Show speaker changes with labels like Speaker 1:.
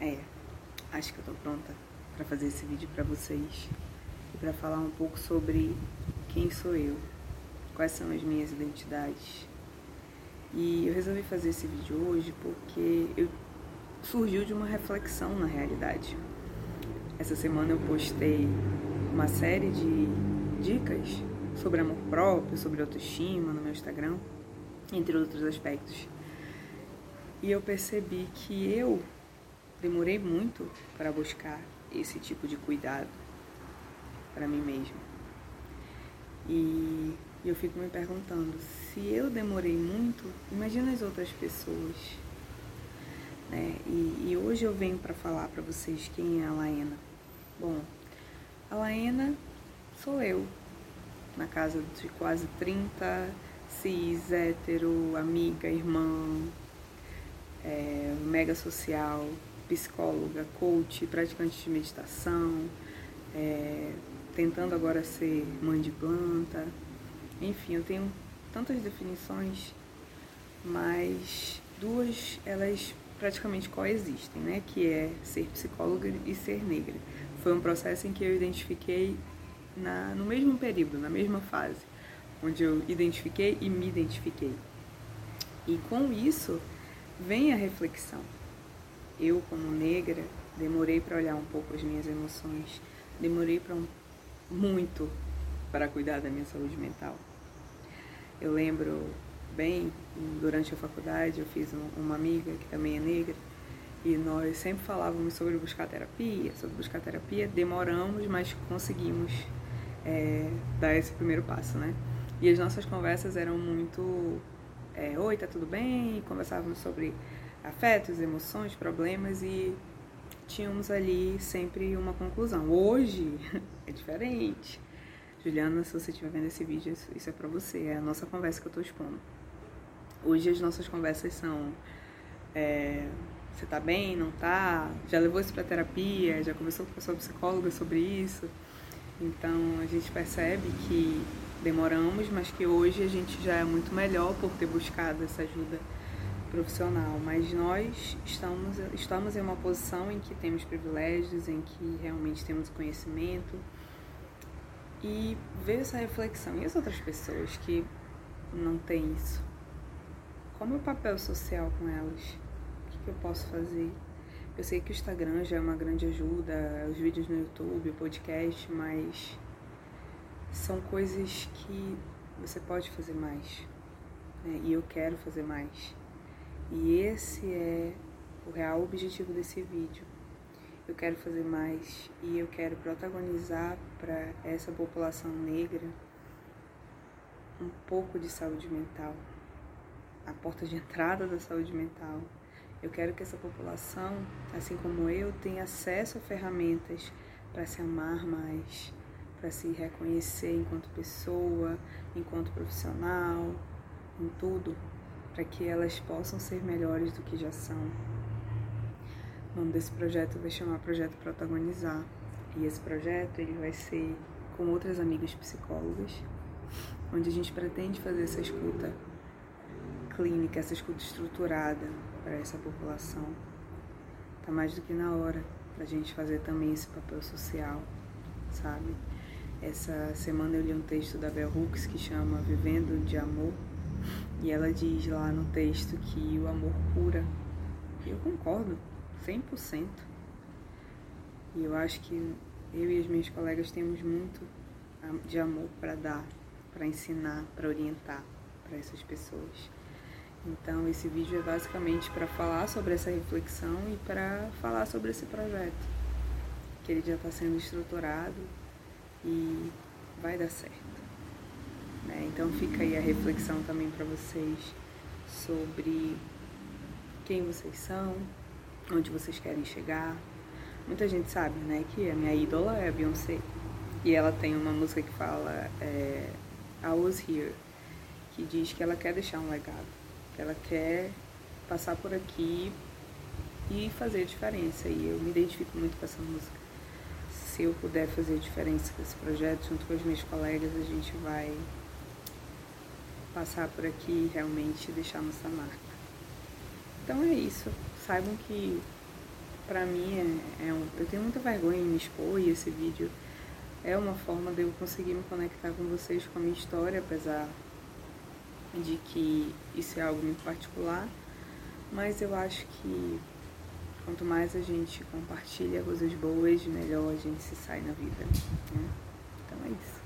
Speaker 1: É, acho que eu tô pronta para fazer esse vídeo para vocês e para falar um pouco sobre quem sou eu, quais são as minhas identidades. E eu resolvi fazer esse vídeo hoje porque eu surgiu de uma reflexão na realidade. Essa semana eu postei uma série de dicas sobre amor próprio, sobre autoestima no meu Instagram, entre outros aspectos. E eu percebi que eu demorei muito para buscar esse tipo de cuidado para mim mesma. E eu fico me perguntando, se eu demorei muito, imagina as outras pessoas. Né? E, e hoje eu venho para falar para vocês quem é a Laena. Bom, a Laena sou eu, na casa de quase 30, cis, hétero, amiga, irmã, é, mega social, psicóloga, coach, praticante de meditação, é, tentando agora ser mãe de planta. Enfim, eu tenho tantas definições, mas duas elas praticamente coexistem, né? Que é ser psicóloga e ser negra. Foi um processo em que eu identifiquei na, no mesmo período, na mesma fase, onde eu identifiquei e me identifiquei. E com isso vem a reflexão eu, como negra, demorei para olhar um pouco as minhas emoções, demorei para um, muito para cuidar da minha saúde mental. Eu lembro bem, durante a faculdade, eu fiz um, uma amiga que também é negra e nós sempre falávamos sobre buscar terapia, sobre buscar terapia, demoramos, mas conseguimos é, dar esse primeiro passo, né? E as nossas conversas eram muito, é, oi, tá tudo bem? Conversávamos sobre afetos, emoções, problemas e tínhamos ali sempre uma conclusão. Hoje é diferente. Juliana, se você estiver vendo esse vídeo, isso é para você, é a nossa conversa que eu estou expondo. Hoje as nossas conversas são é, você tá bem, não tá? Já levou isso para terapia? Já conversou com a sua psicóloga sobre isso? Então a gente percebe que demoramos, mas que hoje a gente já é muito melhor por ter buscado essa ajuda profissional, mas nós estamos, estamos em uma posição em que temos privilégios, em que realmente temos conhecimento e ver essa reflexão. E as outras pessoas que não têm isso? Qual é o meu papel social com elas? O que, que eu posso fazer? Eu sei que o Instagram já é uma grande ajuda, os vídeos no YouTube, o podcast, mas são coisas que você pode fazer mais. Né? E eu quero fazer mais. E esse é o real objetivo desse vídeo. Eu quero fazer mais e eu quero protagonizar para essa população negra um pouco de saúde mental, a porta de entrada da saúde mental. Eu quero que essa população, assim como eu, tenha acesso a ferramentas para se amar mais, para se reconhecer enquanto pessoa, enquanto profissional, em tudo, para que elas possam ser melhores do que já são. O nome desse projeto vai chamar Projeto Protagonizar. E esse projeto ele vai ser com outras amigas psicólogas, onde a gente pretende fazer essa escuta clínica, essa escuta estruturada para essa população. Tá mais do que na hora para a gente fazer também esse papel social, sabe? Essa semana eu li um texto da Bell Hooks que chama Vivendo de Amor e ela diz lá no texto que o amor cura. Eu concordo, 100%. E eu acho que eu e as minhas colegas temos muito de amor para dar, para ensinar, para orientar para essas pessoas. Então, esse vídeo é basicamente para falar sobre essa reflexão e para falar sobre esse projeto, que ele já está sendo estruturado e vai dar certo. Então fica aí a reflexão também para vocês sobre quem vocês são, onde vocês querem chegar. Muita gente sabe, né, que a minha ídola é a Beyoncé. E ela tem uma música que fala é, I Was Here, que diz que ela quer deixar um legado, que ela quer passar por aqui e fazer a diferença. E eu me identifico muito com essa música. Se eu puder fazer a diferença com esse projeto, junto com as minhas colegas, a gente vai passar por aqui e realmente deixar nossa marca. Então é isso. Saibam que pra mim é, é um, eu tenho muita vergonha em me expor e esse vídeo é uma forma de eu conseguir me conectar com vocês com a minha história, apesar de que isso é algo muito particular, mas eu acho que quanto mais a gente compartilha coisas boas, melhor a gente se sai na vida. Né? Então é isso.